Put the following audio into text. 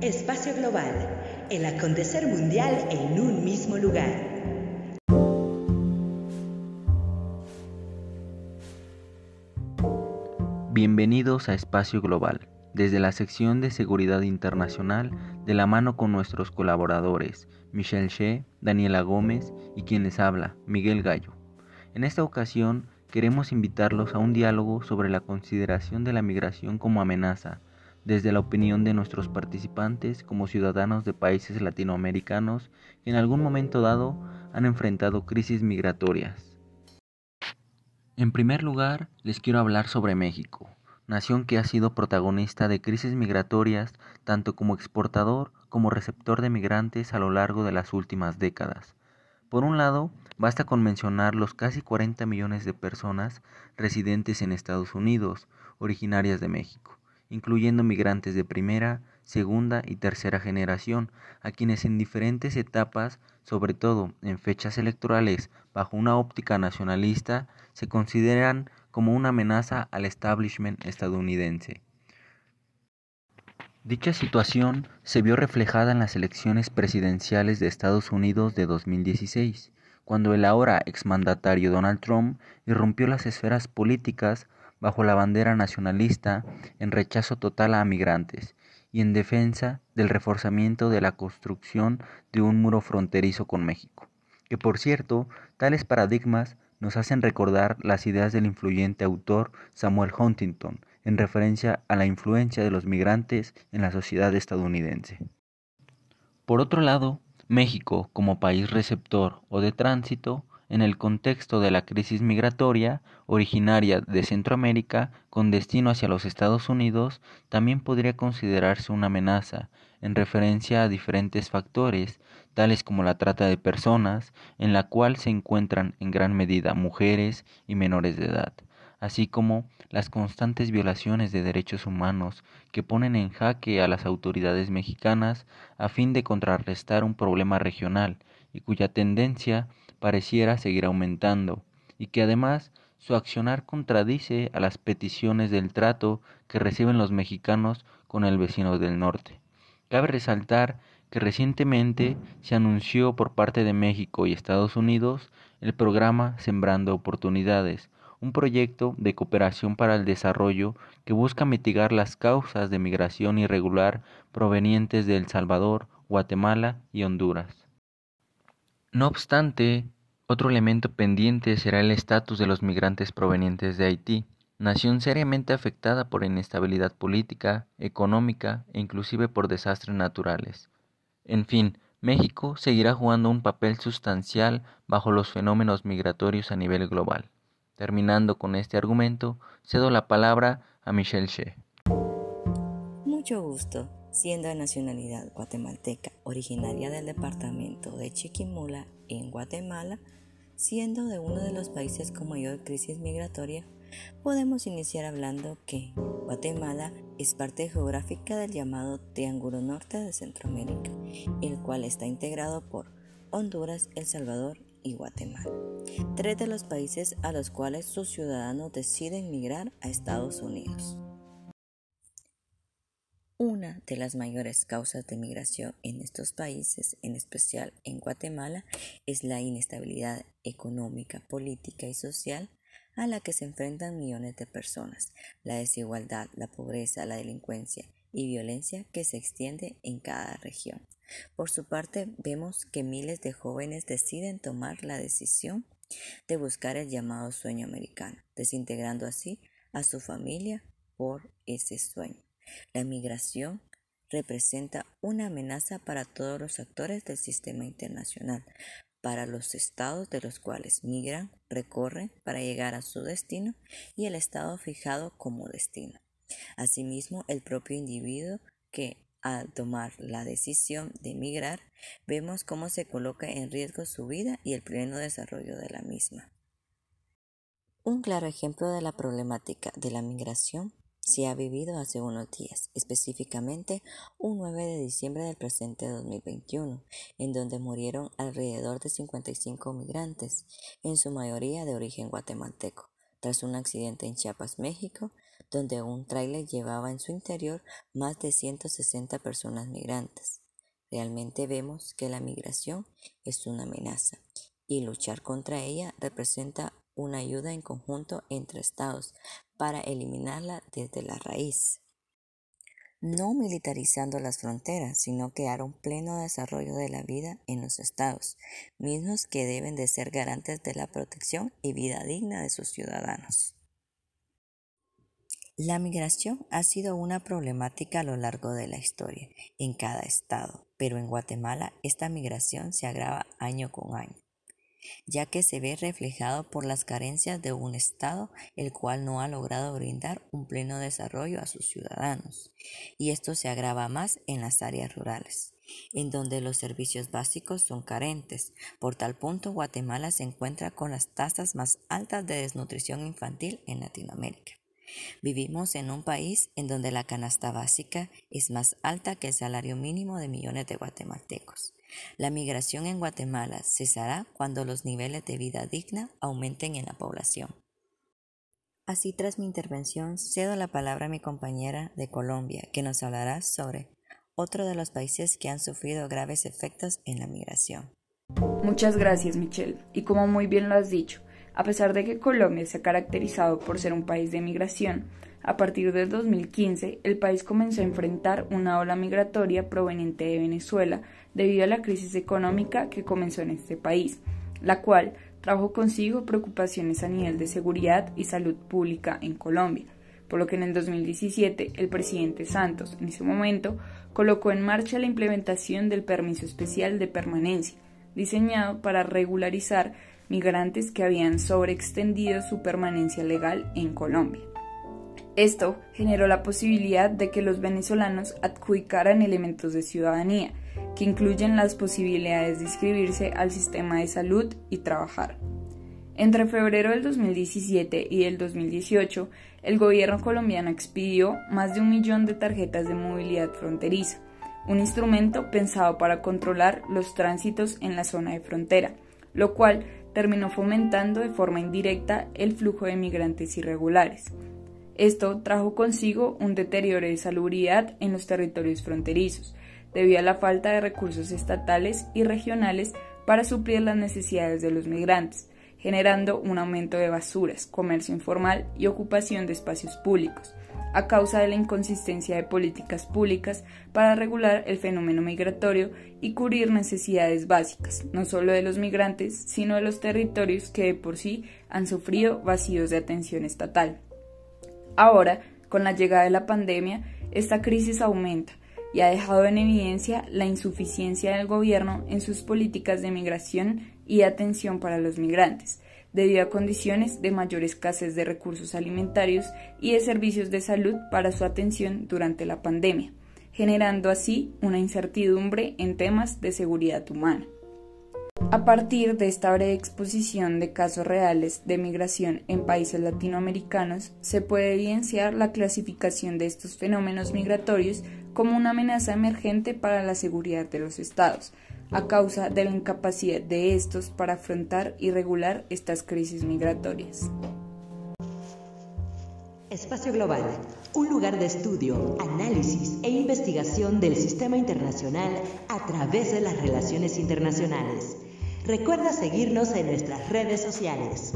Espacio Global, el acontecer mundial en un mismo lugar. Bienvenidos a Espacio Global, desde la sección de Seguridad Internacional, de la mano con nuestros colaboradores, Michelle Shea, Daniela Gómez y quien les habla, Miguel Gallo. En esta ocasión queremos invitarlos a un diálogo sobre la consideración de la migración como amenaza, desde la opinión de nuestros participantes como ciudadanos de países latinoamericanos que en algún momento dado han enfrentado crisis migratorias. En primer lugar, les quiero hablar sobre México, nación que ha sido protagonista de crisis migratorias tanto como exportador como receptor de migrantes a lo largo de las últimas décadas. Por un lado, basta con mencionar los casi 40 millones de personas residentes en Estados Unidos, originarias de México incluyendo migrantes de primera, segunda y tercera generación, a quienes en diferentes etapas, sobre todo en fechas electorales, bajo una óptica nacionalista, se consideran como una amenaza al establishment estadounidense. Dicha situación se vio reflejada en las elecciones presidenciales de Estados Unidos de 2016, cuando el ahora exmandatario Donald Trump irrumpió las esferas políticas bajo la bandera nacionalista en rechazo total a migrantes y en defensa del reforzamiento de la construcción de un muro fronterizo con México. Que por cierto, tales paradigmas nos hacen recordar las ideas del influyente autor Samuel Huntington en referencia a la influencia de los migrantes en la sociedad estadounidense. Por otro lado, México, como país receptor o de tránsito, en el contexto de la crisis migratoria originaria de Centroamérica con destino hacia los Estados Unidos, también podría considerarse una amenaza en referencia a diferentes factores, tales como la trata de personas, en la cual se encuentran en gran medida mujeres y menores de edad, así como las constantes violaciones de derechos humanos que ponen en jaque a las autoridades mexicanas a fin de contrarrestar un problema regional y cuya tendencia pareciera seguir aumentando, y que además su accionar contradice a las peticiones del trato que reciben los mexicanos con el vecino del norte. Cabe resaltar que recientemente se anunció por parte de México y Estados Unidos el programa Sembrando Oportunidades, un proyecto de cooperación para el desarrollo que busca mitigar las causas de migración irregular provenientes de El Salvador, Guatemala y Honduras. No obstante, otro elemento pendiente será el estatus de los migrantes provenientes de Haití, nación seriamente afectada por inestabilidad política, económica e inclusive por desastres naturales. En fin, México seguirá jugando un papel sustancial bajo los fenómenos migratorios a nivel global. Terminando con este argumento, cedo la palabra a Michelle Shea. Mucho gusto siendo de nacionalidad guatemalteca, originaria del departamento de Chiquimula en Guatemala, siendo de uno de los países con mayor crisis migratoria, podemos iniciar hablando que Guatemala es parte geográfica del llamado Triángulo Norte de Centroamérica, el cual está integrado por Honduras, El Salvador y Guatemala, tres de los países a los cuales sus ciudadanos deciden migrar a Estados Unidos. Una de las mayores causas de migración en estos países, en especial en Guatemala, es la inestabilidad económica, política y social a la que se enfrentan millones de personas, la desigualdad, la pobreza, la delincuencia y violencia que se extiende en cada región. Por su parte, vemos que miles de jóvenes deciden tomar la decisión de buscar el llamado sueño americano, desintegrando así a su familia por ese sueño. La migración representa una amenaza para todos los actores del sistema internacional, para los estados de los cuales migran, recorren para llegar a su destino y el estado fijado como destino. Asimismo, el propio individuo que al tomar la decisión de migrar, vemos cómo se coloca en riesgo su vida y el pleno desarrollo de la misma. Un claro ejemplo de la problemática de la migración se ha vivido hace unos días, específicamente un 9 de diciembre del presente 2021, en donde murieron alrededor de 55 migrantes, en su mayoría de origen guatemalteco, tras un accidente en Chiapas, México, donde un tráiler llevaba en su interior más de 160 personas migrantes. Realmente vemos que la migración es una amenaza y luchar contra ella representa una ayuda en conjunto entre estados para eliminarla desde la raíz. No militarizando las fronteras, sino crear un pleno desarrollo de la vida en los estados, mismos que deben de ser garantes de la protección y vida digna de sus ciudadanos. La migración ha sido una problemática a lo largo de la historia en cada estado, pero en Guatemala esta migración se agrava año con año ya que se ve reflejado por las carencias de un Estado el cual no ha logrado brindar un pleno desarrollo a sus ciudadanos, y esto se agrava más en las áreas rurales en donde los servicios básicos son carentes. Por tal punto, Guatemala se encuentra con las tasas más altas de desnutrición infantil en Latinoamérica. Vivimos en un país en donde la canasta básica es más alta que el salario mínimo de millones de guatemaltecos. La migración en Guatemala cesará cuando los niveles de vida digna aumenten en la población. Así, tras mi intervención, cedo la palabra a mi compañera de Colombia, que nos hablará sobre otro de los países que han sufrido graves efectos en la migración. Muchas gracias, Michelle. Y como muy bien lo has dicho, a pesar de que Colombia se ha caracterizado por ser un país de migración, a partir del 2015 el país comenzó a enfrentar una ola migratoria proveniente de Venezuela debido a la crisis económica que comenzó en este país, la cual trajo consigo preocupaciones a nivel de seguridad y salud pública en Colombia, por lo que en el 2017 el presidente Santos, en ese momento, colocó en marcha la implementación del permiso especial de permanencia, diseñado para regularizar migrantes que habían sobreextendido su permanencia legal en Colombia. Esto generó la posibilidad de que los venezolanos adjudicaran elementos de ciudadanía, que incluyen las posibilidades de inscribirse al sistema de salud y trabajar. Entre febrero del 2017 y el 2018, el gobierno colombiano expidió más de un millón de tarjetas de movilidad fronteriza, un instrumento pensado para controlar los tránsitos en la zona de frontera, lo cual terminó fomentando de forma indirecta el flujo de migrantes irregulares. Esto trajo consigo un deterioro de salubridad en los territorios fronterizos, debido a la falta de recursos estatales y regionales para suplir las necesidades de los migrantes, generando un aumento de basuras, comercio informal y ocupación de espacios públicos, a causa de la inconsistencia de políticas públicas para regular el fenómeno migratorio y cubrir necesidades básicas, no solo de los migrantes, sino de los territorios que de por sí han sufrido vacíos de atención estatal. Ahora, con la llegada de la pandemia, esta crisis aumenta y ha dejado en evidencia la insuficiencia del gobierno en sus políticas de migración y atención para los migrantes, debido a condiciones de mayor escasez de recursos alimentarios y de servicios de salud para su atención durante la pandemia, generando así una incertidumbre en temas de seguridad humana. A partir de esta breve exposición de casos reales de migración en países latinoamericanos, se puede evidenciar la clasificación de estos fenómenos migratorios como una amenaza emergente para la seguridad de los estados, a causa de la incapacidad de estos para afrontar y regular estas crisis migratorias. Espacio Global, un lugar de estudio, análisis e investigación del sistema internacional a través de las relaciones internacionales. Recuerda seguirnos en nuestras redes sociales.